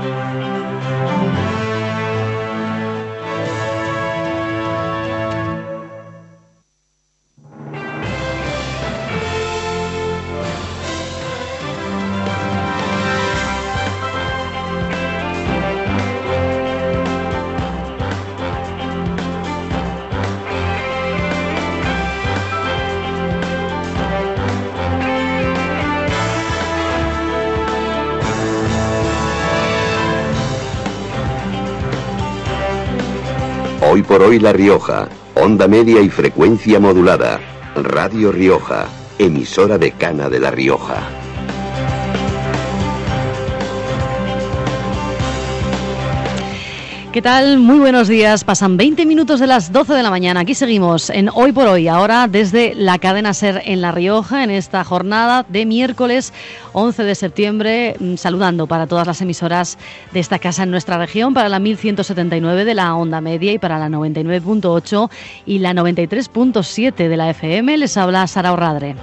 Hoy por hoy La Rioja, onda media y frecuencia modulada. Radio Rioja, emisora de Cana de La Rioja. ¿Qué tal? Muy buenos días. Pasan 20 minutos de las 12 de la mañana. Aquí seguimos en Hoy por Hoy, ahora desde la cadena Ser en La Rioja, en esta jornada de miércoles 11 de septiembre, mm, saludando para todas las emisoras de esta casa en nuestra región, para la 1179 de la onda media y para la 99.8 y la 93.7 de la FM. Les habla Sara Orradre.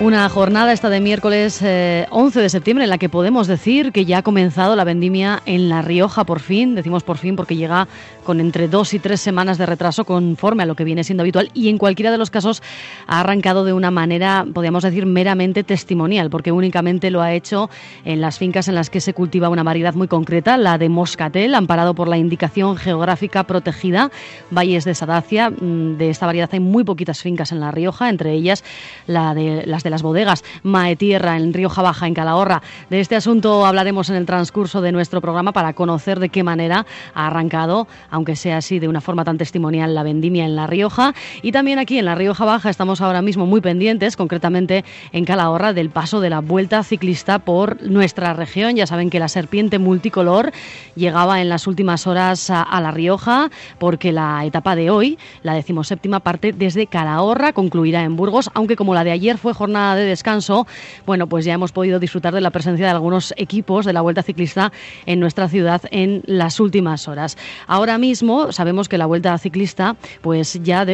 Una jornada esta de miércoles 11 eh, de septiembre en la que podemos decir que ya ha comenzado la vendimia en La Rioja por fin. Decimos por fin porque llega con entre dos y tres semanas de retraso conforme a lo que viene siendo habitual y en cualquiera de los casos ha arrancado de una manera, podríamos decir, meramente testimonial porque únicamente lo ha hecho en las fincas en las que se cultiva una variedad muy concreta, la de Moscatel, amparado por la indicación geográfica protegida Valles de Sadacia. Mm, de esta variedad hay muy poquitas fincas en La Rioja, entre ellas la de, las de las bodegas Maetierra en Rioja Baja, en Calahorra. De este asunto hablaremos en el transcurso de nuestro programa para conocer de qué manera ha arrancado, aunque sea así de una forma tan testimonial, la vendimia en La Rioja. Y también aquí en La Rioja Baja estamos ahora mismo muy pendientes, concretamente en Calahorra, del paso de la vuelta ciclista por nuestra región. Ya saben que la serpiente multicolor llegaba en las últimas horas a, La Rioja, porque la etapa de hoy, la decimoséptima parte desde Calahorra, concluirá en Burgos, aunque como la de ayer fue jornada de descanso, bueno, pues ya hemos podido disfrutar de la presencia de algunos equipos de la Vuelta Ciclista en nuestra ciudad en las últimas horas. Ahora mismo sabemos que la Vuelta Ciclista, pues ya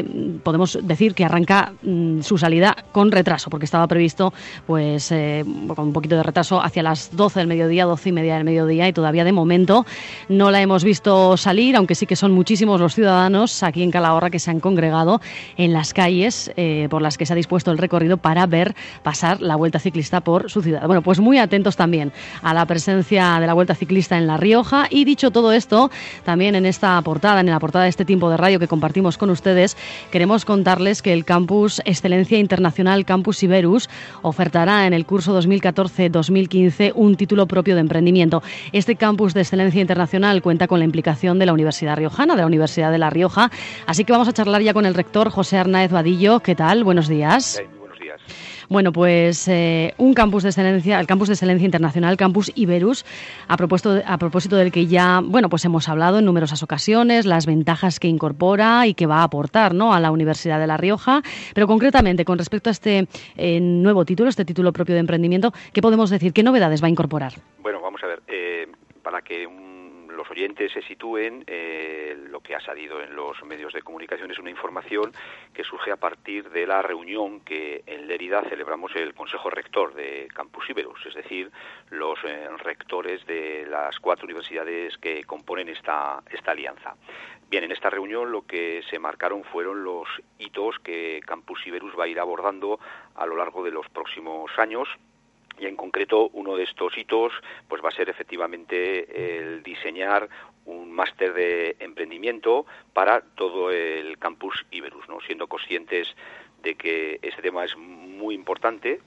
podemos decir que arranca mm, su salida con retraso, porque estaba previsto, pues eh, con un poquito de retraso hacia las 12 del mediodía, 12 y media del mediodía, y todavía de momento no la hemos visto salir, aunque sí que son muchísimos los ciudadanos aquí en Calahorra que se han congregado en las calles eh, por las que se ha dispuesto el recorrido para ver pasar la Vuelta Ciclista por su ciudad. Bueno, pues muy atentos también a la presencia de la Vuelta Ciclista en La Rioja y dicho todo esto, también en esta portada, en la portada de este tiempo de radio que compartimos con ustedes, queremos contarles que el Campus Excelencia Internacional Campus Iberus ofertará en el curso 2014-2015 un título propio de emprendimiento. Este Campus de Excelencia Internacional cuenta con la implicación de la Universidad Riojana, de la Universidad de La Rioja, así que vamos a charlar ya con el rector José Arnaez Vadillo. ¿Qué tal? Buenos días. Bueno, pues eh, un campus de excelencia, el campus de excelencia internacional, Campus Iberus, a propósito, a propósito del que ya, bueno, pues hemos hablado en numerosas ocasiones, las ventajas que incorpora y que va a aportar, ¿no? A la Universidad de La Rioja, pero concretamente con respecto a este eh, nuevo título, este título propio de emprendimiento, ¿qué podemos decir? ¿Qué novedades va a incorporar? Bueno, vamos a ver, eh, para que un oyentes se sitúen, eh, lo que ha salido en los medios de comunicación es una información que surge a partir de la reunión que en Lérida celebramos el Consejo Rector de Campus Iberus, es decir, los eh, rectores de las cuatro universidades que componen esta, esta alianza. Bien, en esta reunión lo que se marcaron fueron los hitos que Campus Iberus va a ir abordando a lo largo de los próximos años y en concreto uno de estos hitos pues va a ser efectivamente el diseñar un máster de emprendimiento para todo el campus Iberus, ¿no? siendo conscientes de que este tema es muy importante,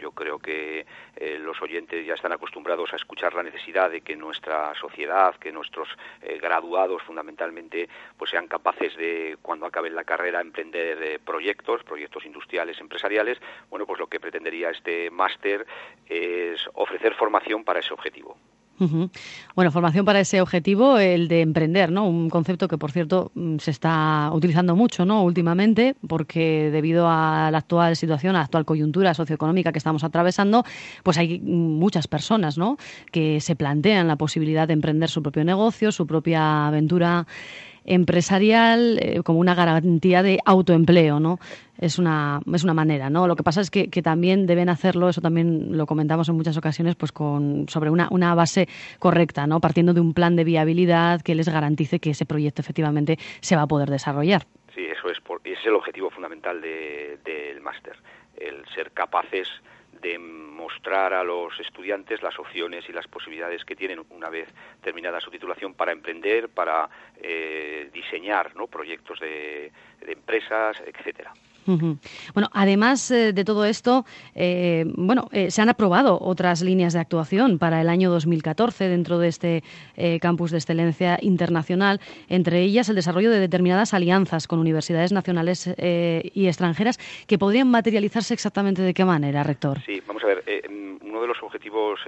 yo creo que eh, los oyentes ya están acostumbrados a escuchar la necesidad de que nuestra sociedad, que nuestros eh, graduados fundamentalmente, pues sean capaces de, cuando acaben la carrera, emprender eh, proyectos, proyectos industriales, empresariales. Bueno, pues lo que pretendería este máster es ofrecer formación para ese objetivo. Bueno, formación para ese objetivo, el de emprender, ¿no? Un concepto que, por cierto, mm, se está utilizando mucho, ¿no? Últimamente, porque debido a la actual situación, a la actual coyuntura socioeconómica que estamos atravesando, pues hay muchas personas, ¿no? Que se plantean la posibilidad de emprender su propio negocio, su propia aventura empresarial eh, como una garantía de autoempleo, ¿no? Es una, es una manera, ¿no? Lo que pasa es que, también deben hacerlo, eso también lo comentamos en muchas ocasiones, pues con, sobre una, una base correcta, ¿no? Partiendo de un plan de viabilidad que les garantice que ese proyecto efectivamente se va a poder desarrollar. Sí, eso es, ese es el objetivo fundamental del máster, el ser capaces de mostrar a los estudiantes las opciones y las posibilidades que tienen una vez terminada su titulación para emprender, para eh, diseñar ¿no? proyectos de, de empresas, etcétera. Bueno, además eh, de todo esto, eh, bueno, eh, se han aprobado otras líneas de actuación para el año 2014 dentro de este campus de excelencia internacional, entre ellas el desarrollo de determinadas alianzas con universidades nacionales y extranjeras que podrían materializarse exactamente de qué manera, rector. Sí, vamos a ver, uno de los objetivos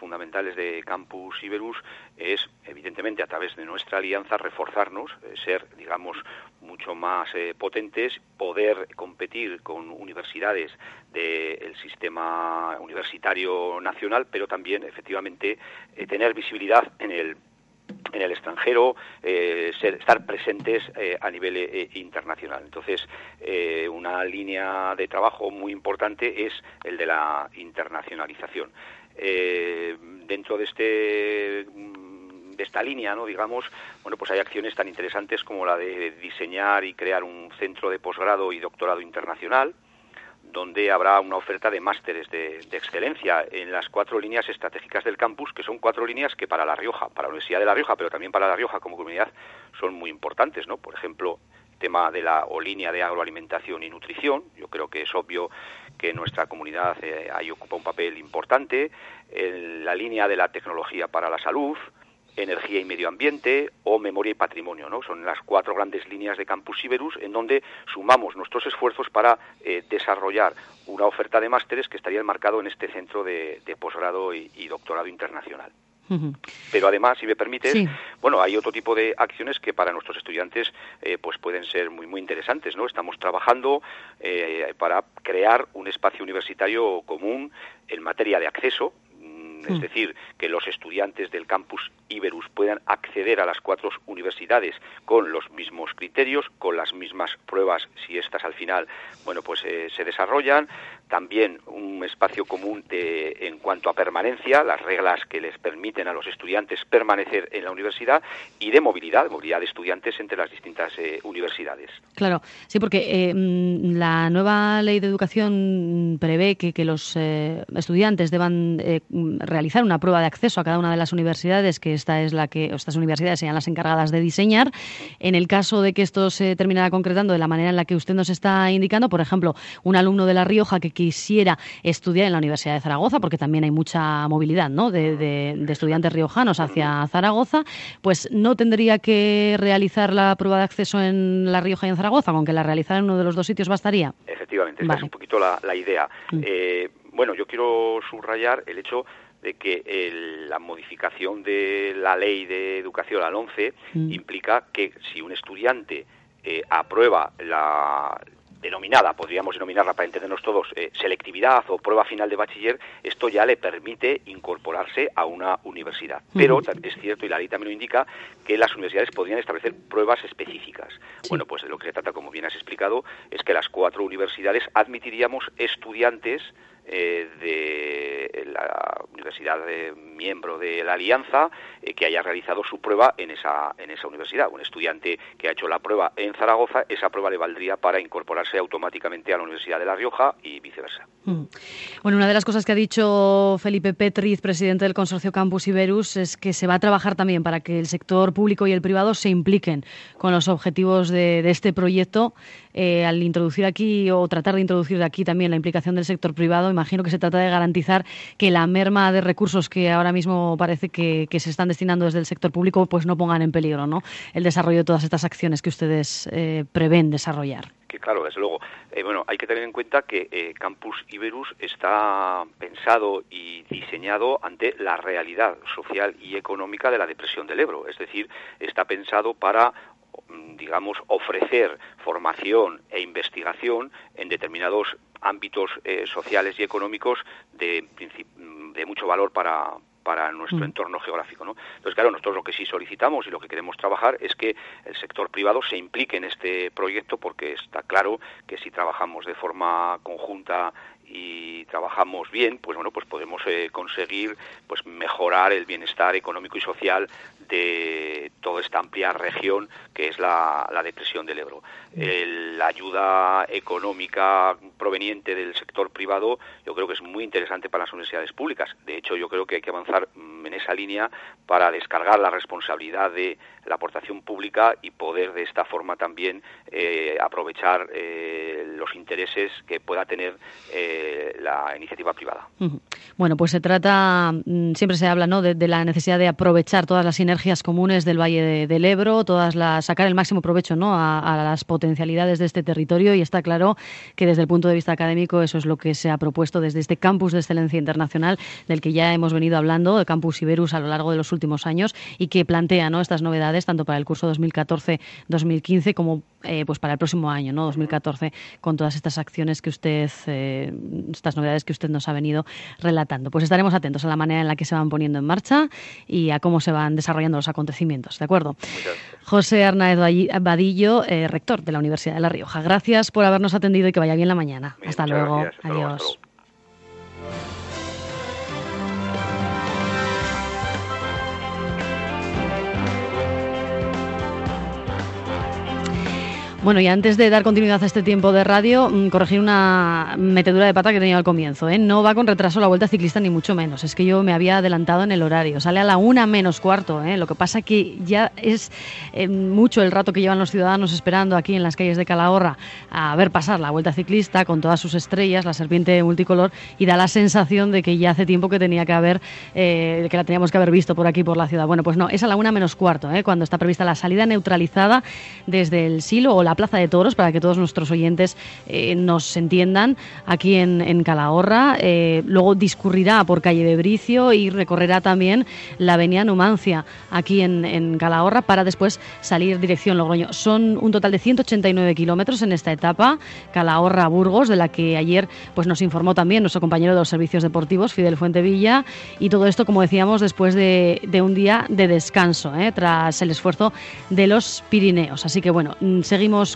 fundamentales de Campus Iberus es, evidentemente, a través de nuestra alianza, reforzarnos, ser, digamos, mucho más potentes, poder competir con universidades del sistema universitario nacional, pero también efectivamente eh, tener visibilidad en el en el extranjero, eh, ser, estar presentes eh, a nivel internacional. Entonces, una línea de trabajo muy importante es el de la internacionalización. dentro de este de esta línea, ¿no? digamos, bueno, pues hay acciones tan interesantes como la de diseñar y crear un centro de posgrado y doctorado internacional, donde habrá una oferta de másteres de, excelencia en las cuatro líneas estratégicas del campus, que son cuatro líneas que para La Rioja, para la Universidad de La Rioja, pero también para La Rioja como comunidad, son muy importantes, ¿no? Por ejemplo, tema de la o línea de agroalimentación y nutrición. Yo creo que es obvio que nuestra comunidad eh, ahí ocupa un papel importante. la línea de la tecnología para la salud, energía y medio ambiente o memoria y patrimonio. ¿no? Son las cuatro grandes líneas de Campus Iberus en donde sumamos nuestros esfuerzos para eh, desarrollar una oferta de másteres que estaría enmarcado en este centro de, posgrado y, doctorado internacional. Pero además, si me permites, bueno, hay otro tipo de acciones que para nuestros estudiantes eh, pues pueden ser muy muy interesantes, ¿no? Estamos trabajando eh, para crear un espacio universitario común en materia de acceso es hmm. decir, que los estudiantes del campus Iberus puedan acceder a las cuatro universidades con los mismos criterios, con las mismas pruebas, si estas al final, bueno, pues eh, se desarrollan, también un espacio común de, en cuanto a permanencia, las reglas que les permiten a los estudiantes permanecer en la universidad y de movilidad, movilidad de estudiantes entre las distintas eh, universidades. Claro, sí, porque eh, mm, la nueva ley de educación prevé que, que los estudiantes deban realizar una prueba de acceso a cada una de las universidades, que esta es la que estas universidades sean las encargadas de diseñar. En el caso de que esto se terminara concretando de la manera en la que usted nos está indicando, por ejemplo, un alumno de La Rioja que quisiera estudiar en la Universidad de Zaragoza, porque también hay mucha movilidad ¿no? de, estudiantes riojanos hacia Zaragoza, pues no tendría que realizar la prueba de acceso en La Rioja y en Zaragoza, con que la realizara en uno de los dos sitios bastaría. Efectivamente, esta es un poquito la, idea. Mm. Eh, bueno, yo quiero subrayar el hecho de que la modificación de la ley de educación al 11 mm. implica que si un estudiante eh, aprueba la denominada, podríamos denominarla para entendernos todos, eh, selectividad o prueba final de bachiller, esto ya le permite incorporarse a una universidad. Pero es cierto, y la ley también lo indica, que las universidades podrían establecer pruebas específicas. Bueno, pues de lo que se trata, como bien has explicado, es que las cuatro universidades admitiríamos estudiantes eh, de la universidad de miembro de la alianza eh, que haya realizado su prueba en esa en esa universidad un estudiante que ha hecho la prueba en Zaragoza esa prueba le valdría para incorporarse automáticamente a la universidad de la Rioja y viceversa mm. bueno una de las cosas que ha dicho Felipe Petriz presidente del consorcio Campus Iberus es que se va a trabajar también para que el sector público y el privado se impliquen con los objetivos de, de este proyecto eh, al introducir aquí o tratar de introducir aquí también la implicación del sector privado, imagino que se trata de garantizar que la merma de recursos que ahora mismo parece que, se están destinando desde el sector público pues no pongan en peligro ¿no? el desarrollo de todas estas acciones que ustedes eh, prevén desarrollar. Que claro, desde luego, eh, bueno, hay que tener en cuenta que Campus Iberus está pensado y diseñado ante la realidad social y económica de la depresión del Ebro, es decir, está pensado para digamos, ofrecer formación e investigación en determinados ámbitos eh, sociales y económicos de, de mucho valor para, para nuestro entorno geográfico. ¿no? Entonces, claro, nosotros lo que sí solicitamos y lo que queremos trabajar es que el sector privado se implique en este proyecto porque está claro que si trabajamos de forma conjunta y trabajamos bien, pues bueno, pues podemos eh, conseguir pues mejorar el bienestar económico y social de toda esta amplia región que es la, depresión del Ebro. la ayuda económica proveniente del sector privado yo creo que es muy interesante para las universidades públicas. De hecho, yo creo que hay que avanzar mm, en esa línea para descargar la responsabilidad de la aportación pública y poder de esta forma también eh, aprovechar eh, los intereses que pueda tener eh, la iniciativa privada. Bueno, pues se trata, mm, siempre se habla ¿no? de, la necesidad de aprovechar todas las sinergias comunes del Valle del Ebro, todas las, sacar el máximo provecho ¿no? a, a, las potencialidades de este territorio y está claro que desde el punto de vista académico eso es lo que se ha propuesto desde este campus de excelencia internacional del que ya hemos venido hablando, el campus Iberus a lo largo de los últimos años y que plantea ¿no? estas novedades tanto para el curso 2014-2015 como eh, pues para el próximo año, ¿no? 2014, con todas estas acciones que usted, eh, estas novedades que usted nos ha venido relatando. Pues estaremos atentos a la manera en la que se van poniendo en marcha y a cómo se van desarrollando los acontecimientos, ¿de acuerdo? José Arnaez Vadillo, eh, rector de la Universidad de La Rioja. Gracias por habernos atendido y que vaya bien la mañana. hasta luego. Adiós. Bueno, y antes de dar continuidad a este tiempo de radio, mm, corregir una metedura de pata que tenía al comienzo. ¿eh? No va con retraso la vuelta ciclista, ni mucho menos. Es que yo me había adelantado en el horario. Sale a la una menos cuarto. ¿eh? Lo que pasa que ya es eh, mucho el rato que llevan los ciudadanos esperando aquí en las calles de Calahorra a ver pasar la vuelta ciclista con todas sus estrellas, la serpiente multicolor, y da la sensación de que ya hace tiempo que tenía que haber, que la teníamos que haber visto por aquí, por la ciudad. Bueno, pues no, es a la una menos cuarto, cuando está prevista la salida neutralizada desde el silo o la Plaza de Toros, para que todos nuestros oyentes eh, nos entiendan, aquí en, Calahorra. Eh, luego discurrirá por calle de Bricio y recorrerá también la avenida Numancia, aquí en, Calahorra, para después salir dirección Logroño. Son un total de 189 kilómetros en esta etapa, Calahorra-Burgos, de la que ayer pues, nos informó también nuestro compañero de los servicios deportivos, Fidel Fuentevilla, y todo esto, como decíamos, después de, un día de descanso, ¿eh? tras el esfuerzo de los Pirineos. Así que bueno, mm,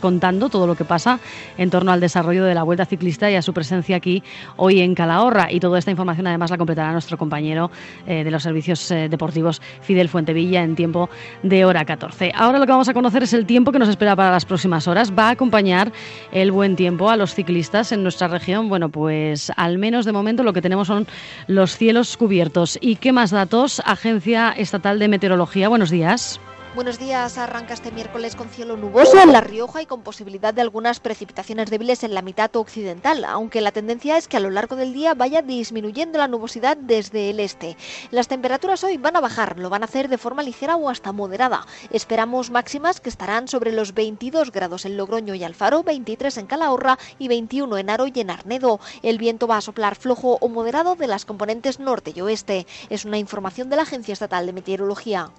contando todo lo que pasa en torno al desarrollo de la Vuelta Ciclista y a su presencia aquí hoy en Calahorra. Y toda esta información además la completará nuestro compañero eh, de los servicios eh, deportivos, Fidel Fuentevilla, en tiempo de hora 14. Ahora lo que vamos a conocer es el tiempo que nos espera para las próximas horas. Va a acompañar el buen tiempo a los ciclistas en nuestra región. Bueno, pues al menos de momento lo que tenemos son los cielos cubiertos. ¿Y qué más datos? Agencia Estatal de Meteorología. Buenos días. Buenos días. Arranca este miércoles con cielo nuboso en La Rioja y con posibilidad de algunas precipitaciones débiles en la mitad occidental, aunque la tendencia es que a lo largo del día vaya disminuyendo la nubosidad desde el este. Las temperaturas hoy van a bajar, lo van a hacer de forma ligera o hasta moderada. Esperamos máximas que estarán sobre los 22 grados en Logroño y Alfaro, 23 en Calahorra y 21 en Aro y en Arnedo. El viento va a soplar flojo o moderado de las componentes norte y oeste. Es una información de la Agencia Estatal de Meteorología.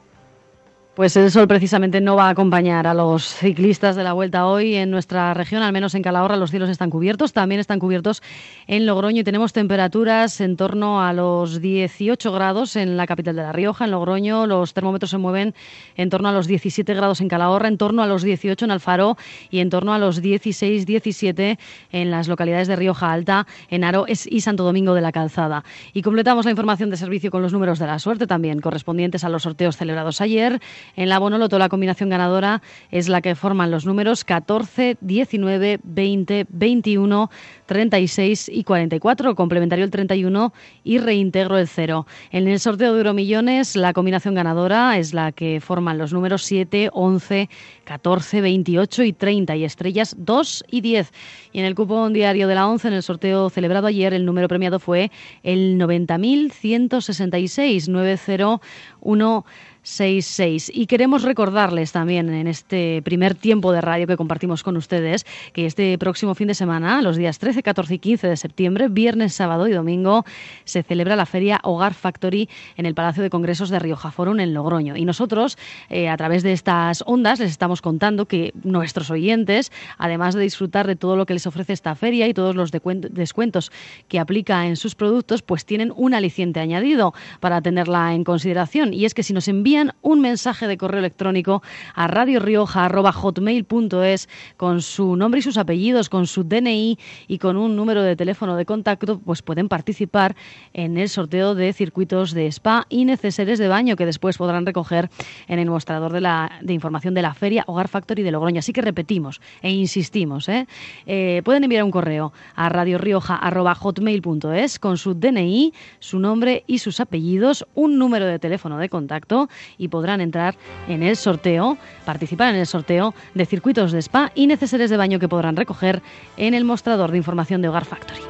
Pues el sol precisamente no va a acompañar a los ciclistas de la vuelta hoy en nuestra región, al menos en Calahorra los cielos están cubiertos, también están cubiertos en Logroño y tenemos temperaturas en torno a los 18 grados en la capital de La Rioja, en Logroño los termómetros se mueven en torno a los 17 grados en Calahorra, en torno a los 18 en Alfaro y en torno a los 16, 17 en las localidades de Rioja Alta, en Aro y Santo Domingo de la Calzada. Y completamos la información de servicio con los números de la suerte también correspondientes a los sorteos celebrados ayer. En la Bonoloto la combinación ganadora es la que forman los números 14, 19, 20, 21, 36 y 44, complementario el 31 y reintegro el 0. En el sorteo de Euromillones la combinación ganadora es la que forman los números 7, 11, 14, 28 y 30 y estrellas 2 y 10. Y en el cupón diario de la 11 en el sorteo celebrado ayer el número premiado fue el 90.166 901 66. Y queremos recordarles también en este primer tiempo de radio que compartimos con ustedes que este próximo fin de semana, los días 13, 14 y 15 de septiembre, viernes, sábado y domingo, se celebra la feria Hogar Factory en el Palacio de Congresos de Rioja Forum en Logroño. Y nosotros, eh, a través de estas ondas, les estamos contando que nuestros oyentes, además de disfrutar de todo lo que les ofrece esta feria y todos los descuentos que aplica en sus productos, pues tienen un aliciente añadido para tenerla en consideración. Y es que si nos envían un mensaje de correo electrónico a radiorioja.hotmail.es con su nombre y sus apellidos, con su DNI y con un número de teléfono de contacto, pues pueden participar en el sorteo de circuitos de spa y neceseres de baño que después podrán recoger en el mostrador de, la, de información de la feria Hogar Factory de Logroño. Así que repetimos e insistimos. ¿eh? Eh, pueden enviar un correo a radiorioja.hotmail.es con su DNI, su nombre y sus apellidos, un número de teléfono de contacto y podrán entrar en el sorteo, participar en el sorteo de circuitos de spa y neceseres de baño que podrán recoger en el mostrador de información de Hogar Factory.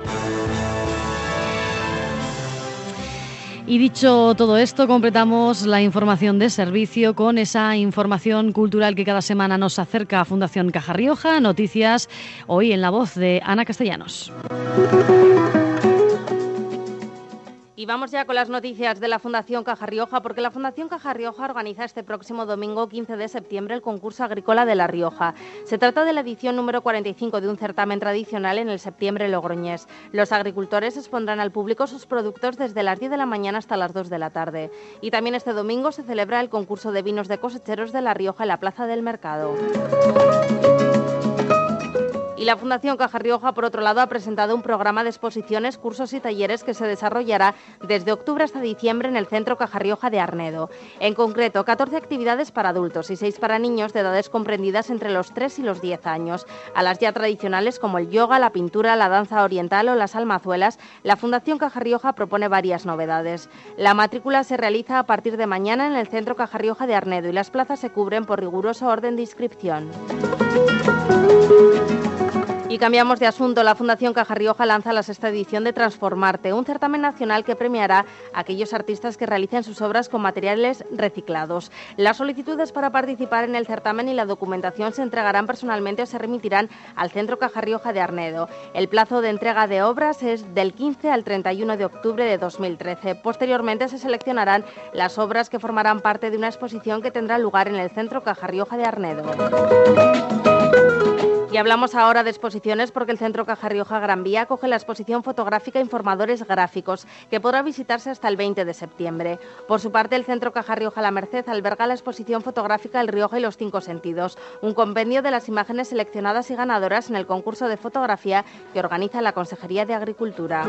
Y dicho todo esto, completamos la información de servicio con esa información cultural que cada semana nos acerca Fundación Caja Rioja. Noticias hoy en la voz de Ana Castellanos. Y vamos ya con las noticias de la Fundación Caja Rioja, porque la Fundación Caja Rioja organiza este próximo domingo 15 de septiembre el concurso agrícola de La Rioja. Se trata de la edición número 45 de un certamen tradicional en el septiembre logroñés. Los agricultores expondrán al público sus productos desde las 10 de la mañana hasta las 2 de la tarde. Y también este domingo se celebra el concurso de vinos de cosecheros de La Rioja en la Plaza del Mercado. Y la Fundación Caja Rioja, por otro lado, ha presentado un programa de exposiciones, cursos y talleres que se desarrollará desde octubre hasta diciembre en el Centro Caja Rioja de Arnedo. En concreto, 14 actividades para adultos y 6 para niños de edades comprendidas entre los 3 y los 10 años. A las ya tradicionales como el yoga, la pintura, la danza oriental o las almazuelas, la Fundación Caja Rioja propone varias novedades. La matrícula se realiza a partir de mañana en el Centro Caja Rioja de Arnedo y las plazas se cubren por riguroso orden de inscripción. Y cambiamos de asunto. La Fundación Caja Rioja lanza la sexta edición de Transformarte, un certamen nacional que premiará a aquellos artistas que realicen sus obras con materiales reciclados. Las solicitudes para participar en el certamen y la documentación se entregarán personalmente o se remitirán al Centro Caja Rioja de Arnedo. El plazo de entrega de obras es del 15 al 31 de octubre de 2013. Posteriormente se seleccionarán las obras que formarán parte de una exposición que tendrá lugar en el Centro Caja Rioja de Arnedo. Y hablamos ahora de exposiciones porque el Centro Caja Rioja Gran Vía acoge la exposición fotográfica Informadores Gráficos, que podrá visitarse hasta el 20 de septiembre. Por su parte, el Centro Caja Rioja La Merced alberga la exposición fotográfica El Rioja y los Cinco Sentidos, un compendio de las imágenes seleccionadas y ganadoras en el concurso de fotografía que organiza la Consejería de Agricultura.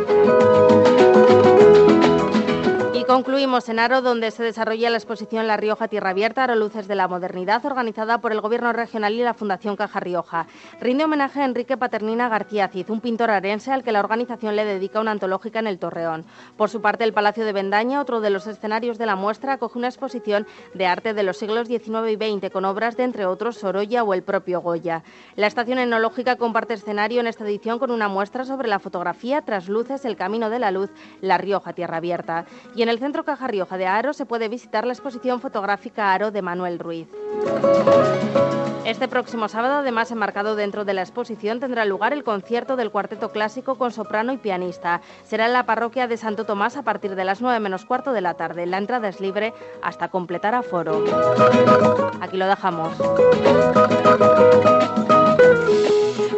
Concluimos en Aro, donde se desarrolla la exposición La Rioja Tierra Abierta, Aro Luces de la Modernidad, organizada por el Gobierno Regional y la Fundación Caja Rioja. Rinde homenaje a Enrique Paternina García Cid, un pintor arense al que la organización le dedica una antológica en el Torreón. Por su parte, el Palacio de Bendaña, otro de los escenarios de la muestra, acoge una exposición de arte de los siglos XIX y XX con obras de, entre otros, Sorolla o el propio Goya. La estación enológica comparte escenario en esta edición con una muestra sobre la fotografía Tras Luces, el Camino de la Luz, La Rioja Tierra Abierta. Y en el Centro Caja Rioja de Aro se puede visitar la exposición fotográfica Aro de Manuel Ruiz. Este próximo sábado, además enmarcado dentro de la exposición, tendrá lugar el concierto del cuarteto clásico con soprano y pianista. Será en la parroquia de Santo Tomás a partir de las 9 menos cuarto de la tarde. La entrada es libre hasta completar aforo. Aquí lo dejamos.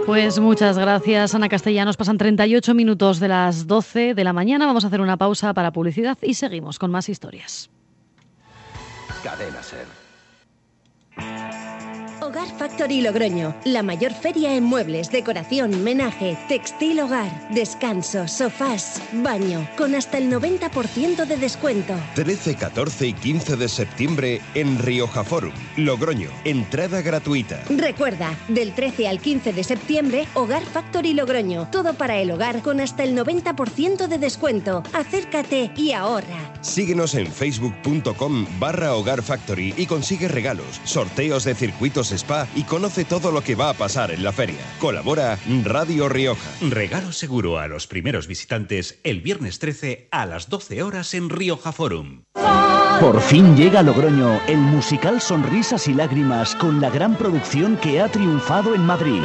Pues muchas gracias, Ana Castellanos. Pasan 38 minutos de las 12 de la mañana. Vamos a hacer una pausa para publicidad y seguimos con más historias. Cadena Ser. Hogar Factory Logroño, la mayor feria en muebles, decoración, menaje, textil hogar, descanso, sofás, baño, con hasta el 90% de descuento. 13, 14 y 15 de septiembre en Rioja Forum, Logroño, entrada gratuita. Recuerda, del 13 al 15 de septiembre, Hogar Factory Logroño, todo para el hogar con hasta el 90% de descuento. Acércate y ahorra. Síguenos en facebook.com barra Hogar Factory y consigue regalos, sorteos de circuitos Spa y conoce todo lo que va a pasar en la feria. Colabora Radio Rioja. Regalo seguro a los primeros visitantes el viernes 13 a las 12 horas en Rioja Forum. Por fin llega a Logroño el musical Sonrisas y Lágrimas con la gran producción que ha triunfado en Madrid.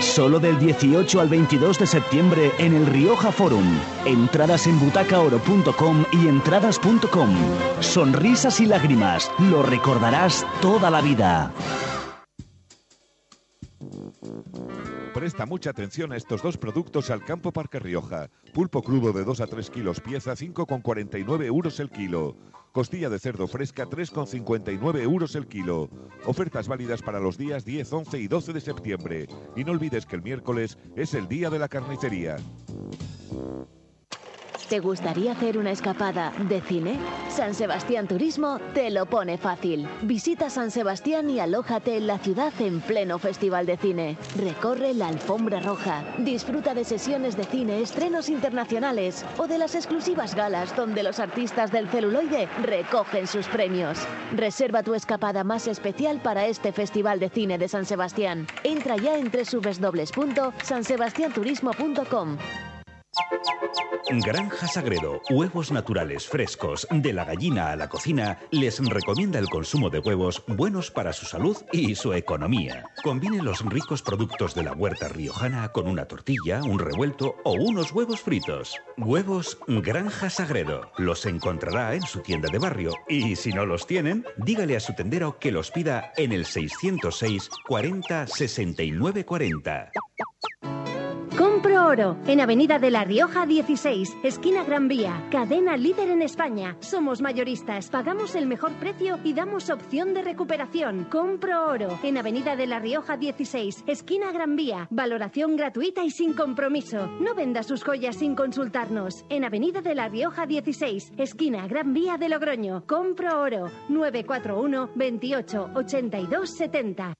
Solo del 18 al 22 de septiembre en el Rioja Forum. Entradas en butacaoro.com y entradas.com. Sonrisas y lágrimas. Lo recordarás toda la vida. Presta mucha atención a estos dos productos al Campo Parque Rioja. Pulpo crudo de 2 a 3 kilos pieza, 5,49 euros el kilo. Costilla de cerdo fresca, 3,59 euros el kilo. Ofertas válidas para los días 10, 11 y 12 de septiembre. Y no olvides que el miércoles es el día de la carnicería. ¿Te gustaría hacer una escapada de cine? San Sebastián Turismo te lo pone fácil. Visita San Sebastián y alójate en la ciudad en pleno festival de cine. Recorre la alfombra roja. Disfruta de sesiones de cine, estrenos internacionales o de las exclusivas galas donde los artistas del celuloide recogen sus premios. Reserva tu escapada más especial para este festival de cine de San Sebastián. Entra ya en www.sansebastianturismo.com. Granja Sagredo, huevos naturales frescos, de la gallina a la cocina, les recomienda el consumo de huevos buenos para su salud y su economía. Combine los ricos productos de la huerta riojana con una tortilla, un revuelto o unos huevos fritos. Huevos Granja Sagredo. Los encontrará en su tienda de barrio y si no los tienen, dígale a su tendero que los pida en el 606 40 69 40. Compro Oro, en Avenida de La Rioja 16, esquina Gran Vía, cadena líder en España. Somos mayoristas, pagamos el mejor precio y damos opción de recuperación. Compro Oro, en Avenida de La Rioja 16, esquina Gran Vía, valoración gratuita y sin compromiso. No venda sus joyas sin consultarnos. En Avenida de La Rioja 16, esquina Gran Vía de Logroño. Compro Oro, 941 28 82 70.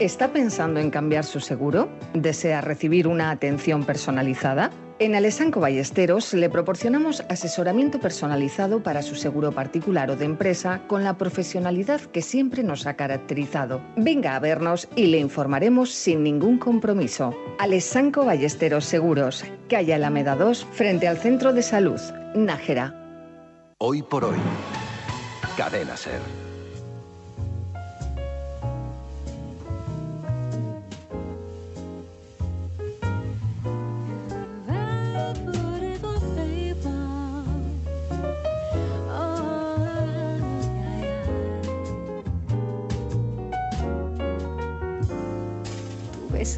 ¿Está pensando en cambiar su seguro? ¿Desea recibir una atención personalizada? En Alessanco Ballesteros le proporcionamos asesoramiento personalizado para su seguro particular o de empresa con la profesionalidad que siempre nos ha caracterizado. Venga a vernos y le informaremos sin ningún compromiso. Alessanco Ballesteros Seguros, calle Alameda 2, frente al Centro de Salud, Nájera. Hoy por hoy, Cadena Ser.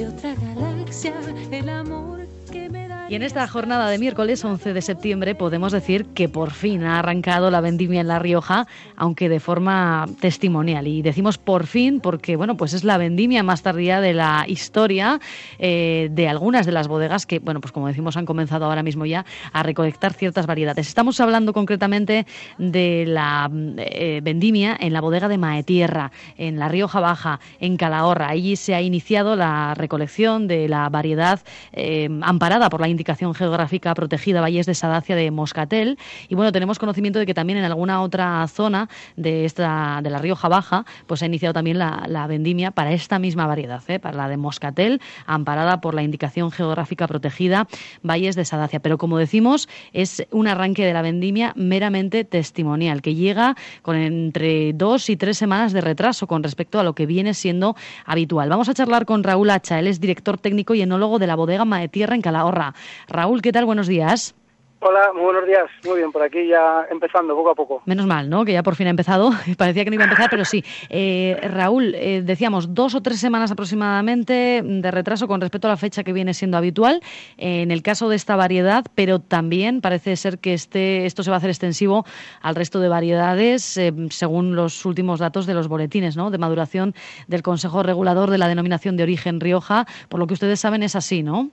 de otra galaxia, el amor que me. Y en esta jornada de miércoles 11 de septiembre podemos decir que por fin ha arrancado la vendimia en La Rioja, aunque de forma testimonial. Y decimos por fin porque, bueno, pues es la vendimia más tardía de la historia eh, de algunas de las bodegas que, bueno, pues como decimos, han comenzado ahora mismo ya a recolectar ciertas variedades. Estamos hablando concretamente de la eh, vendimia en la bodega de Maetierra, en La Rioja Baja, en Calahorra. Allí se ha iniciado la recolección de la variedad eh, amparada por la indicación geográfica protegida Valles de Sadacia de Moscatel. Y bueno, tenemos conocimiento de que también en alguna otra zona de esta de la Rioja Baja, pues ha iniciado también la, vendimia para esta misma variedad, ¿eh? para la de Moscatel, amparada por la indicación geográfica protegida Valles de Sadacia. Pero como decimos, es un arranque de la vendimia meramente testimonial, que llega con entre dos y tres semanas de retraso con respecto a lo que viene siendo habitual. Vamos a charlar con Raúl Hacha, él es director técnico y enólogo de la bodega Maetierra en Calahorra. Raúl, ¿qué tal? Buenos días. Hola, muy buenos días. Muy bien, por aquí ya empezando poco a poco. Menos mal, ¿no? Que ya por fin ha empezado. Parecía que no iba a empezar, pero sí. Eh, Raúl, eh, decíamos dos o tres semanas aproximadamente de retraso con respecto a la fecha que viene siendo habitual eh, en el caso de esta variedad, pero también parece ser que este, esto se va a hacer extensivo al resto de variedades según los últimos datos de los boletines ¿no? de maduración del Consejo Regulador de la Denominación de Origen Rioja. Por lo que ustedes saben es así, ¿no?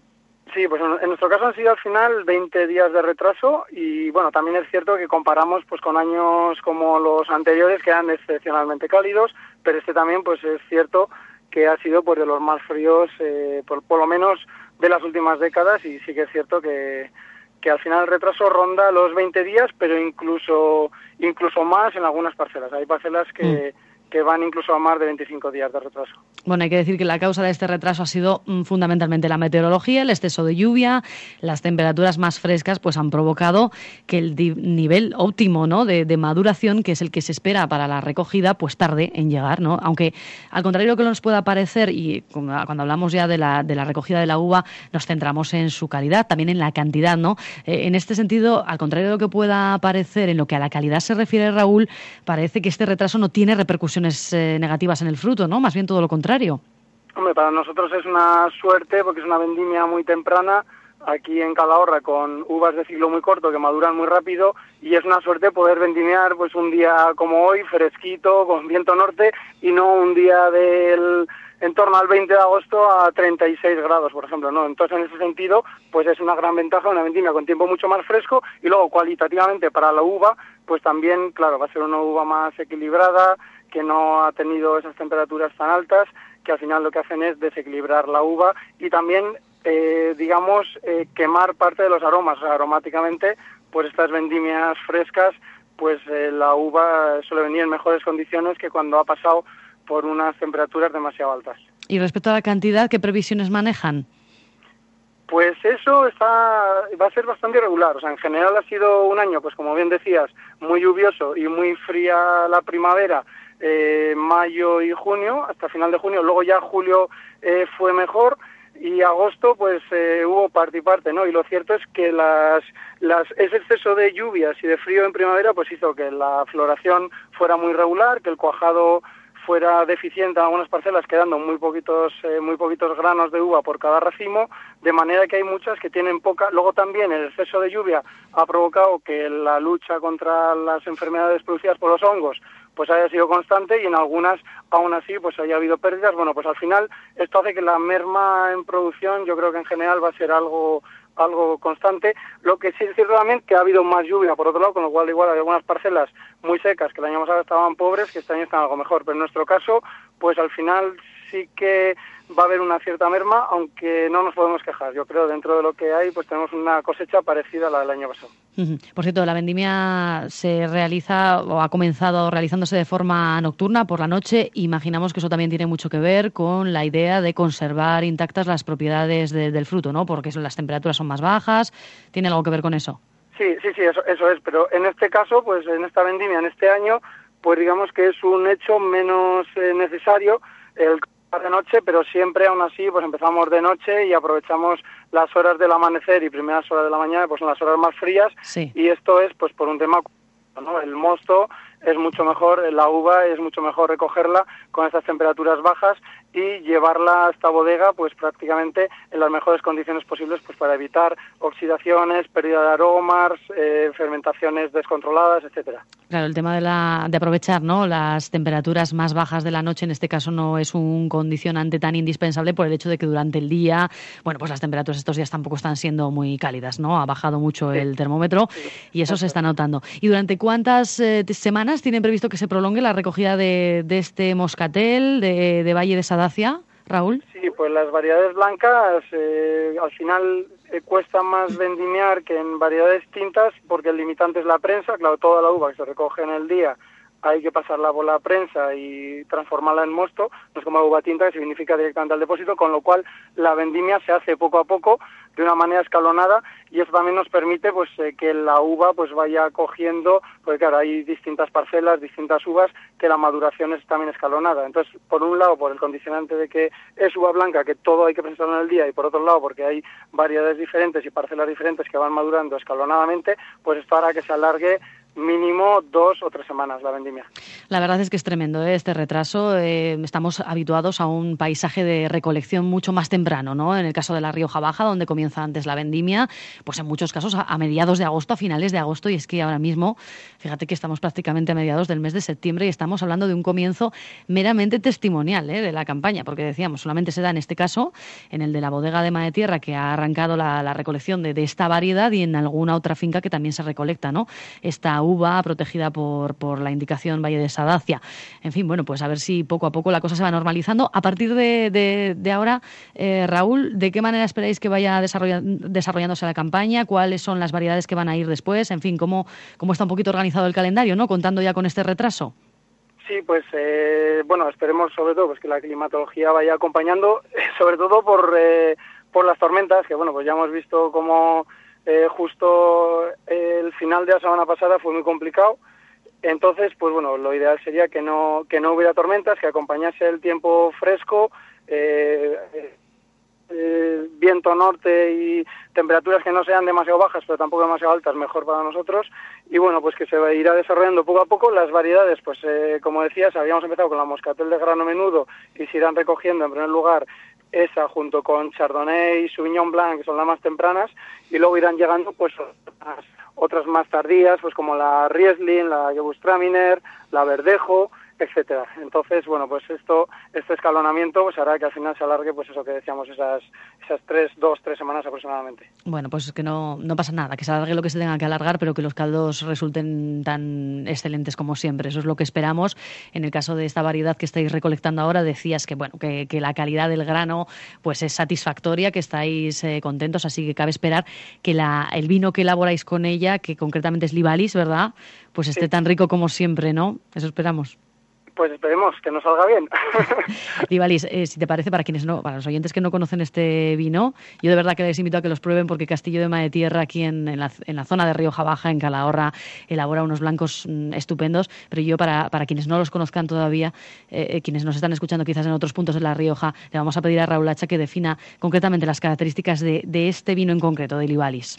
Sí, pues en nuestro caso han sido al final 20 días de retraso y bueno, también es cierto que comparamos pues con años como los anteriores que eran excepcionalmente cálidos, pero este también pues es cierto que ha sido pues de los más fríos eh, por, por lo menos de las últimas décadas y sí que es cierto que, que al final el retraso ronda los 20 días, pero incluso incluso más en algunas parcelas. Hay parcelas que, Mm. Que van incluso a más de 25 días de retraso. Bueno, hay que decir que la causa de este retraso ha sido mm, fundamentalmente la meteorología, el exceso de lluvia, las temperaturas más frescas, pues han provocado que el nivel óptimo ¿no? de, de maduración, que es el que se espera para la recogida, pues tarde en llegar, ¿no? Aunque al contrario de lo que nos pueda parecer, y cuando hablamos ya de la, de la recogida de la uva, nos centramos en su calidad, también en la cantidad, ¿no? Eh, en este sentido, al contrario de lo que pueda parecer, en lo que a la calidad se refiere, Raúl, parece que este retraso no tiene eh, negativas en el fruto, ¿no? Más bien todo lo contrario. Hombre, para nosotros es una suerte porque es una vendimia muy temprana aquí en Calahorra con uvas de ciclo muy corto que maduran muy rápido y es una suerte poder vendimiar pues un día como hoy, fresquito, con viento norte y no un día del en torno al 20 de agosto a 36 grados, por ejemplo, ¿no? Entonces, en ese sentido, pues es una gran ventaja, una vendimia con tiempo mucho más fresco y luego cualitativamente para la uva, pues también, claro, va a ser una uva más equilibrada, que no ha tenido esas temperaturas tan altas, que al final lo que hacen es desequilibrar la uva y también, eh, digamos, eh, quemar parte de los aromas. O sea, aromáticamente, pues estas vendimias frescas, pues eh, la uva suele venir en mejores condiciones que cuando ha pasado por unas temperaturas demasiado altas. Y respecto a la cantidad, ¿qué previsiones manejan? Pues eso está, va a ser bastante irregular. O sea, en general ha sido un año, pues como bien decías, muy lluvioso y muy fría la primavera, eh, mayo y junio, hasta final de junio. Luego ya julio eh, fue mejor y agosto pues eh, hubo parte y parte, ¿no? Y lo cierto es que las, las, ese exceso de lluvias y de frío en primavera pues hizo que la floración fuera muy regular, que el cuajado fuera deficiente en algunas parcelas, quedando muy poquitos, eh, muy poquitos granos de uva por cada racimo, de manera que hay muchas que tienen poca. Luego también el exceso de lluvia ha provocado que la lucha contra las enfermedades producidas por los hongos pues haya sido constante y en algunas aún así pues haya habido pérdidas. Bueno, pues al final esto hace que la merma en producción yo creo que en general va a ser algo algo constante. Lo que sí es cierto también que ha habido más lluvia, por otro lado, con lo cual igual hay algunas parcelas muy secas que el año pasado estaban pobres, que este año están algo mejor. Pero en nuestro caso, pues al final sí que va a haber una cierta merma, aunque no nos podemos quejar. Yo creo dentro de lo que hay, pues tenemos una cosecha parecida a la del año pasado. Por cierto, la vendimia se realiza o ha comenzado realizándose de forma nocturna por la noche. Imaginamos que eso también tiene mucho que ver con la idea de conservar intactas las propiedades de- del fruto, ¿no? Porque las temperaturas son más bajas. ¿Tiene algo que ver con eso? Sí, sí, sí, eso, eso es. Pero en este caso, pues en esta vendimia, en este año, pues digamos que es un hecho menos eh, necesario el de noche, pero siempre aún así, pues empezamos de noche y aprovechamos las horas del amanecer y primeras horas de la mañana, pues son las horas más frías. Sí. Y esto es, pues por un tema, ¿no? El mosto es mucho mejor, la uva es mucho mejor recogerla con estas temperaturas bajas y llevarla a esta bodega pues prácticamente en las mejores condiciones posibles pues para evitar oxidaciones, pérdida de aromas, eh, fermentaciones descontroladas, etcétera. Claro, el tema de, la, de aprovechar ¿no? las temperaturas más bajas de la noche en este caso no es un condicionante tan indispensable por el hecho de que durante el día, bueno, pues las temperaturas estos días tampoco están siendo muy cálidas, ¿no? Ha bajado mucho el termómetro y eso se está notando. ¿Y durante cuántas eh, semanas tienen previsto que se prolongue la recogida de, de este moscatel de, de Valle de Raúl? Sí, pues las variedades blancas eh, al final eh, cuesta más vendimiar que en variedades tintas porque el limitante es la prensa, claro, toda la uva que se recoge en el día hay que pasarla por la prensa y transformarla en mosto, no es como uva tinta que significa directamente al depósito, con lo cual la vendimia se hace poco a poco de una manera escalonada y eso también nos permite pues eh, que la uva pues vaya cogiendo, porque claro, hay distintas parcelas, distintas uvas, que la maduración es también escalonada. Entonces, por un lado, por el condicionante de que es uva blanca, que todo hay que presentarlo en el día, y por otro lado, porque hay variedades diferentes y parcelas diferentes que van madurando escalonadamente, pues esto hará que se alargue mínimo dos o tres semanas la vendimia. La verdad es que es tremendo ¿eh? este retraso. Eh, estamos habituados a un paisaje de recolección mucho más temprano, ¿no? En el caso de la Rioja Baja, donde comienza antes la vendimia, pues en muchos casos a, mediados de agosto, a finales de agosto, y es que ahora mismo, fíjate que estamos prácticamente a mediados del mes de septiembre y estamos hablando de un comienzo meramente testimonial ¿eh? de la campaña, porque decíamos, solamente se da en este caso, en el de la bodega de Maetierra, que ha arrancado la, recolección de, de, esta variedad y en alguna otra finca que también se recolecta, ¿no? Esta uva protegida por, por la indicación Valle de Sadacia. En fin, bueno, pues a ver si poco a poco la cosa se va normalizando. A partir de, de, ahora, eh, Raúl, ¿de qué manera esperáis que vaya desarrollándose la campaña? ¿Cuáles son las variedades que van a ir después? En fin, ¿cómo, cómo está un poquito organizado el calendario, ¿no? Contando ya con este retraso. Sí, pues eh, bueno, esperemos sobre todo pues que la climatología vaya acompañando, sobre todo por, eh, por las tormentas, que bueno, pues ya hemos visto cómo eh, justo el final de la semana pasada fue muy complicado. Entonces, pues bueno, lo ideal sería que no, que no hubiera tormentas, que acompañase el tiempo fresco, eh, eh, viento norte y temperaturas que no sean demasiado bajas, pero tampoco demasiado altas, mejor para nosotros. Y bueno, pues que se irá desarrollando poco a poco las variedades. Pues como decías, habíamos empezado con la moscatel de grano menudo y se irán recogiendo en primer lugar esa junto con Chardonnay y Sauvignon Blanc, que son las más tempranas, y luego irán llegando pues otras, más tardías, pues como la Riesling, la Gewürztraminer, la Verdejo, etcétera. Entonces, bueno, pues esto, este escalonamiento pues hará que al final se alargue, pues eso que decíamos, esas, esas tres, dos, tres semanas aproximadamente. Bueno, pues que no, no pasa nada, que se alargue lo que se tenga que alargar, pero que los caldos resulten tan excelentes como siempre. Eso es lo que esperamos. En el caso de esta variedad que estáis recolectando ahora, decías que bueno, que, que la calidad del grano pues es satisfactoria, que estáis eh, contentos, así que cabe esperar que la, el vino que elaboráis con ella, que concretamente es Libalis, ¿verdad? Pues esté tan rico como siempre, ¿no? Eso esperamos. Pues esperemos que nos salga bien. Libalis, eh, si te parece, para quienes no, para los oyentes que no conocen este vino, yo de verdad que les invito a que los prueben porque Castillo de Maetierra, aquí en, en, la, en la, zona de Rioja Baja, en Calahorra, elabora unos blancos mm, estupendos. Pero yo, para, para, quienes no los conozcan todavía, eh, eh, quienes nos están escuchando quizás en otros puntos de La Rioja, le vamos a pedir a Raúl Hacha que defina concretamente las características de, de este vino en concreto, de Libalis.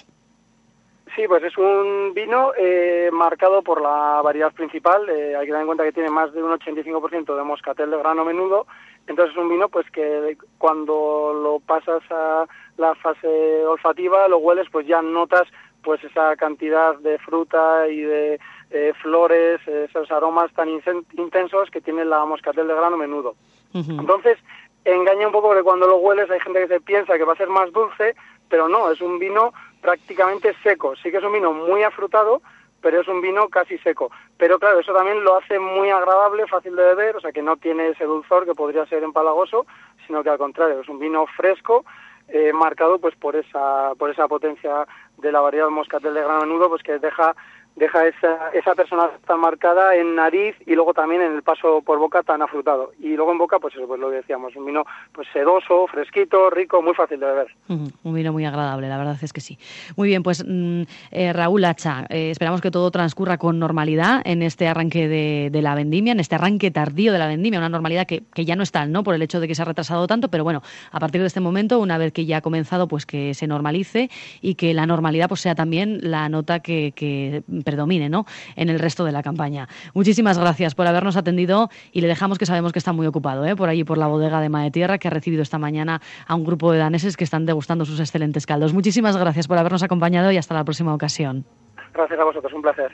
Sí, pues es un vino eh, marcado por la variedad principal. Eh, hay que tener en cuenta que tiene más de un 85% de moscatel de grano menudo. Entonces es un vino pues que cuando lo pasas a la fase olfativa, lo hueles, pues ya notas pues esa cantidad de fruta y de eh, flores, esos aromas tan intensos que tiene la moscatel de grano menudo. Entonces engaña un poco porque cuando lo hueles hay gente que se piensa que va a ser más dulce, pero no, es un vino prácticamente seco. Sí que es un vino muy afrutado, pero es un vino casi seco. Pero claro, eso también lo hace muy agradable, fácil de beber, o sea que no tiene ese dulzor que podría ser empalagoso, sino que al contrario, es un vino fresco, eh, marcado pues por esa, por esa potencia de la variedad moscatel de grano menudo, pues que deja deja esa, esa persona tan marcada en nariz y luego también en el paso por boca tan afrutado. Y luego en boca, pues eso, pues lo que decíamos, un vino pues sedoso, fresquito, rico, muy fácil de beber. un vino muy agradable, la verdad es que sí. Muy bien, pues mm, eh, Raúl Hacha, eh, esperamos que todo transcurra con normalidad en este arranque de, la vendimia, en este arranque tardío de la vendimia, una normalidad que, que ya no está, ¿no? Por el hecho de que se ha retrasado tanto, pero bueno, a partir de este momento, una vez que ya ha comenzado, pues que se normalice y que la normalidad pues sea también la nota que, que predomine ¿no? en el resto de la campaña. Muchísimas gracias por habernos atendido y le dejamos que sabemos que está muy ocupado ¿eh? por allí, por la bodega de Maetierra, que ha recibido esta mañana a un grupo de daneses que están degustando sus excelentes caldos. Muchísimas gracias por habernos acompañado y hasta la próxima ocasión. Gracias a vosotros, un placer.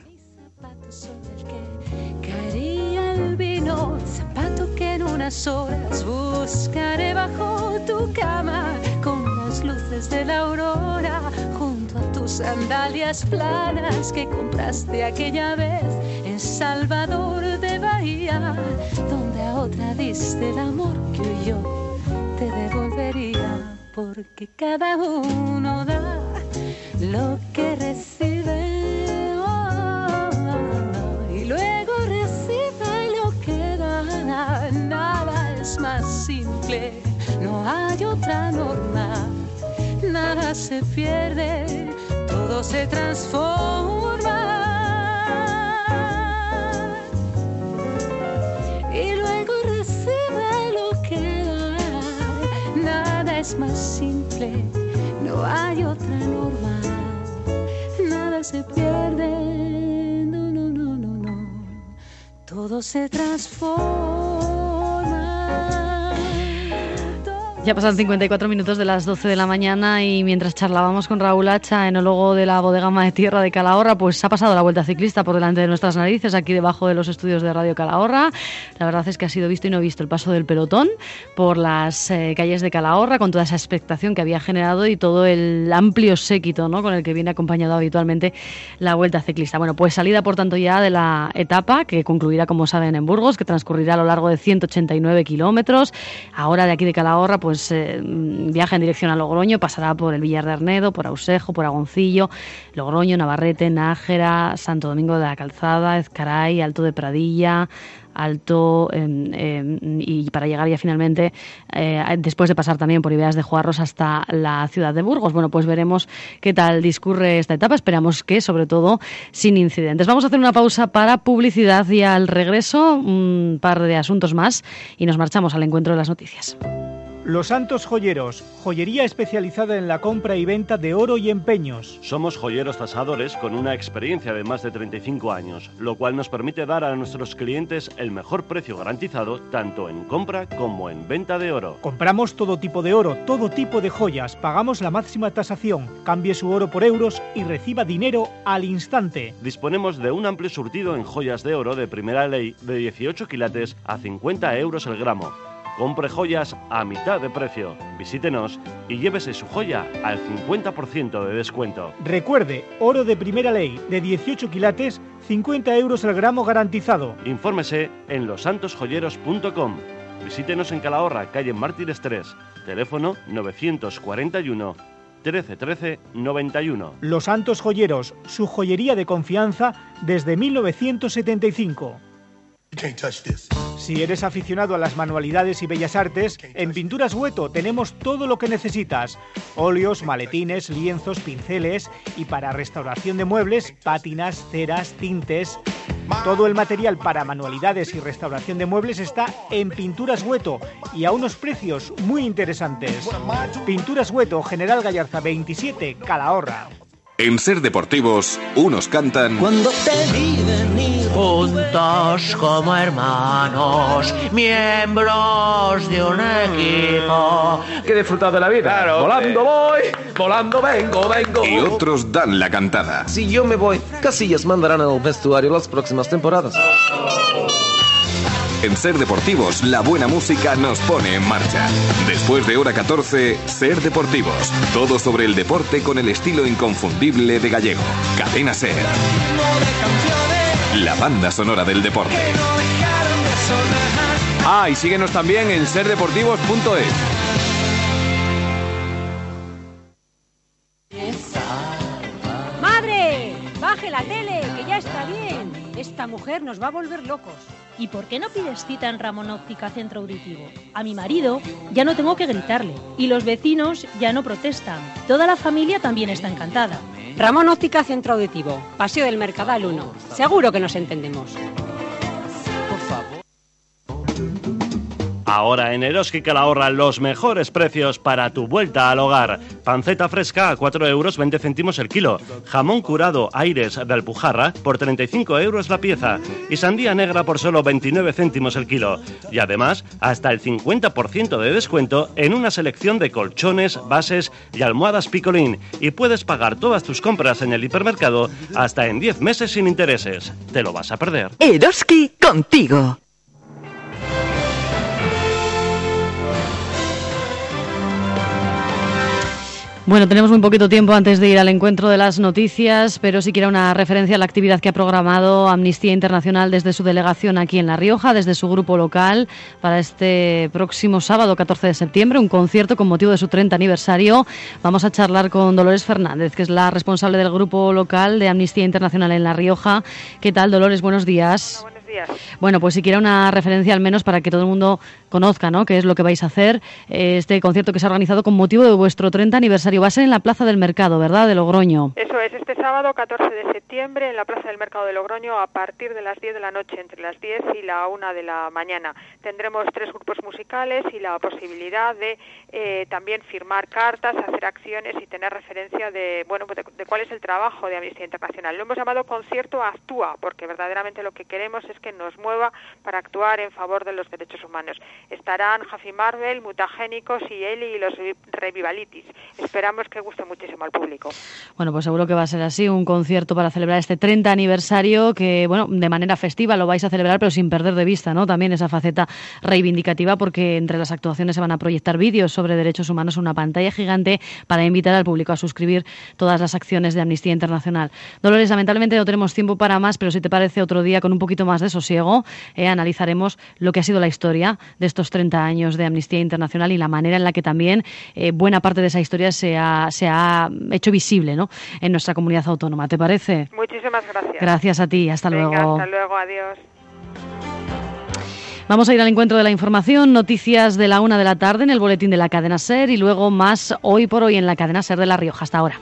que en unas horas buscaré bajo tu cama con las luces de la aurora sandalias planas que compraste aquella vez en Salvador de Bahía, donde a otra diste el amor que yo te devolvería, porque cada uno da lo que recibe y luego recibe lo que da. Nada es más simple, no hay otra norma nada se pierde, todo se transforma. Y luego recibe lo que da. Nada es más simple, no hay otra norma. Nada se pierde, no, no. todo se transforma. Ya pasan 54 minutos de las 12 de la mañana y mientras charlábamos con Raúl Hacha, enólogo de la bodega de Tierra de Calahorra, pues ha pasado la vuelta ciclista por delante de nuestras narices, aquí debajo de los estudios de Radio Calahorra. La verdad es que ha sido visto y no visto el paso del pelotón por las eh, calles de Calahorra, con toda esa expectación que había generado y todo el amplio séquito ¿no? con el que viene acompañado habitualmente la vuelta ciclista. Bueno, pues salida por tanto ya de la etapa, que concluirá, como saben, en Burgos, que transcurrirá a lo largo de 189 kilómetros. Ahora de aquí de Calahorra, pues pues eh, viaja en dirección a Logroño, pasará por el Villar de Arnedo, por Ausejo, por Agoncillo, Logroño, Navarrete, Nájera, Santo Domingo de la Calzada, Ezcaray, Alto de Pradilla, Alto em, em, y para llegar ya finalmente, eh, después de pasar también por Ideas de Juarros hasta la ciudad de Burgos. Bueno, pues veremos qué tal discurre esta etapa. Esperamos que, sobre todo, sin incidentes. Vamos a hacer una pausa para publicidad y al regreso un par de asuntos más y nos marchamos al encuentro de las noticias. Los Santos Joyeros, joyería especializada en la compra y venta de oro y empeños. Somos joyeros tasadores con una experiencia de más de 35 años, lo cual nos permite dar a nuestros clientes el mejor precio garantizado tanto en compra como en venta de oro. Compramos todo tipo de oro, todo tipo de joyas, pagamos la máxima tasación, cambie su oro por euros y reciba dinero al instante. Disponemos de un amplio surtido en joyas de oro de primera ley de 18 quilates a 50 euros el gramo Compre joyas a mitad de precio. Visítenos y llévese su joya al 50% de descuento. Recuerde, oro de primera ley de 18 quilates, 50 euros el gramo garantizado. Infórmese en losantosjoyeros.com. Visítenos en Calahorra, calle Mártires 3, teléfono 941 1313 91. Los Santos Joyeros, su joyería de confianza desde 1975. Si eres aficionado a las manualidades y bellas artes, en Pinturas Hueto tenemos todo lo que necesitas. Óleos, maletines, lienzos, pinceles y para restauración de muebles, pátinas, ceras, tintes. Todo el material para manualidades y restauración de muebles está en Pinturas Hueto y a unos precios muy interesantes. Pinturas Hueto, General Gallarza 27, Calahorra. En Ser Deportivos, unos cantan. Cuando te vi venir juntos como hermanos, miembros de un equipo. Que he disfrutado de la vida. volando voy, volando vengo, vengo. Y otros dan la cantada. Si yo me voy, Casillas mandarán al vestuario las próximas temporadas. En Ser Deportivos, la buena música nos pone en marcha. Después de hora 14, Ser Deportivos. Todo sobre el deporte con el estilo inconfundible de Gallego. Cadena Ser. La banda sonora del deporte. Ah, y síguenos también en serdeportivos.es. Esta mujer nos va a volver locos. ¿Y por qué no pides cita en Ramón Óptica Centro Auditivo? A mi marido ya no tengo que gritarle y los vecinos ya no protestan. Toda la familia también está encantada. Ramón Óptica Centro Auditivo, Paseo del Mercadal 1. Seguro que nos entendemos. Ahora en Eroski Calahorra los mejores precios para tu vuelta al hogar. Panceta fresca a 4 euros 20 céntimos el kilo. Jamón curado Aires de Alpujarra por 35 euros la pieza. Y sandía negra por solo 29 céntimos el kilo. Y además hasta el 50% de descuento en una selección de colchones, bases y almohadas picolín. Y puedes pagar todas tus compras en el hipermercado hasta en 10 meses sin intereses. ¿Te lo vas a perder? Eroski contigo. Bueno, tenemos muy poquito tiempo antes de ir al encuentro de las noticias, pero sí quiero una referencia a la actividad que ha programado Amnistía Internacional desde su delegación aquí en La Rioja, desde su grupo local, para este próximo sábado 14 de septiembre, un concierto con motivo de su 30 aniversario. Vamos a charlar con Dolores Fernández, que es la responsable del grupo local de Amnistía Internacional en La Rioja. ¿Qué tal, Dolores? Buenos días. Bueno, pues si quiera una referencia al menos para que todo el mundo conozca, ¿no? Qué es lo que vais a hacer. Eh, este concierto que se ha organizado con motivo de vuestro 30 aniversario va a ser en la Plaza del Mercado, ¿verdad? De Logroño. Eso es, este sábado 14 de septiembre en la Plaza del Mercado de Logroño a partir de las 10 de la noche, entre las 10 y la 1 de la mañana. Tendremos tres grupos musicales y la posibilidad de eh, también firmar cartas, hacer acciones y tener referencia de, bueno, pues de, de cuál es el trabajo de Amnistía Internacional. Lo hemos llamado concierto Actúa, porque verdaderamente lo que queremos es que nos mueva para actuar en favor de los derechos humanos. Estarán Jafi Marvel, Mutagénicos y Eli y los Revivalitis. Esperamos que guste muchísimo al público. Bueno, pues seguro que va a ser así, un concierto para celebrar este 30 aniversario que, bueno, de manera festiva lo vais a celebrar, pero sin perder de vista, ¿no? También esa faceta reivindicativa porque entre las actuaciones se van a proyectar vídeos sobre derechos humanos en una pantalla gigante para invitar al público a suscribir todas las acciones de Amnistía Internacional. Dolores, lamentablemente no tenemos tiempo para más, pero si te parece otro día con un poquito más de sosiego, eh, analizaremos lo que ha sido la historia de estos 30 años de Amnistía Internacional y la manera en la que también eh, buena parte de esa historia se ha, se ha hecho visible ¿no? en nuestra comunidad autónoma. ¿Te parece? Muchísimas gracias. Gracias a ti. Hasta luego. Hasta luego. Adiós. Vamos a ir al encuentro de la información, noticias de la una de la tarde en el boletín de la cadena SER y luego más hoy por hoy en la cadena SER de La Rioja. Hasta ahora.